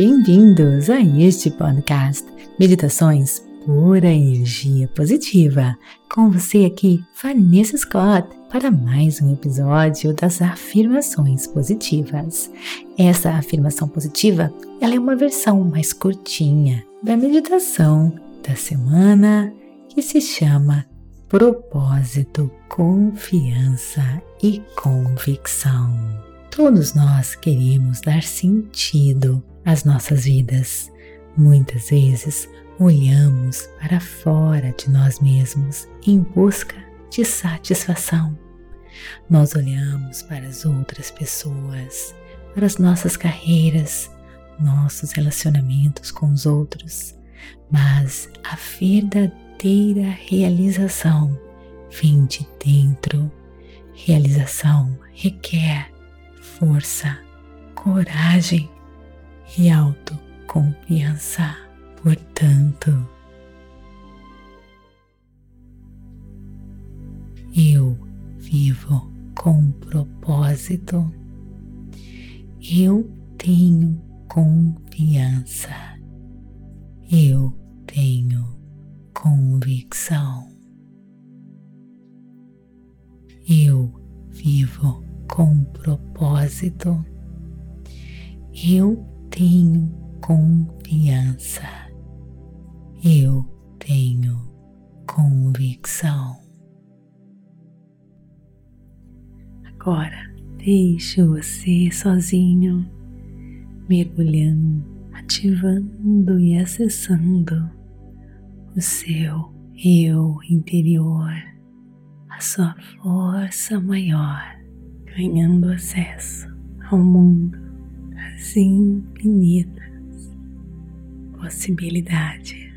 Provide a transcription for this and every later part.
Bem-vindos a este podcast Meditações Pura Energia Positiva. Com você aqui, Vanessa Scott, para mais um episódio das afirmações positivas. Essa afirmação positiva, ela é uma versão mais curtinha da meditação da semana que se chama propósito, confiança e convicção. Todos nós queremos dar sentido às nossas vidas. Muitas vezes olhamos para fora de nós mesmos em busca de satisfação. Nós olhamos para as outras pessoas, para as nossas carreiras, nossos relacionamentos com os outros, mas a verdadeira realização vem de dentro. Realização requer força, coragem e autoconfiança. Portanto, eu vivo com propósito. Eu tenho confiança. Eu tenho convicção. Eu vivo com propósito. Eu tenho confiança. Eu tenho convicção. Agora deixe você sozinho, mergulhando, ativando e acessando o seu eu interior, a sua força maior, ganhando acesso ao mundo infinitas possibilidades.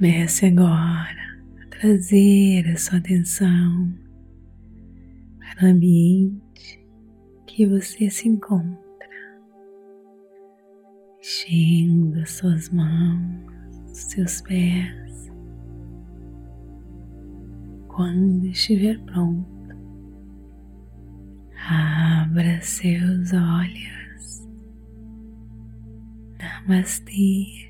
Comece agora a trazer a sua atenção para o ambiente que você se encontra, enchendo as suas mãos, seus pés. Quando estiver pronto, abra seus olhos. Namastê.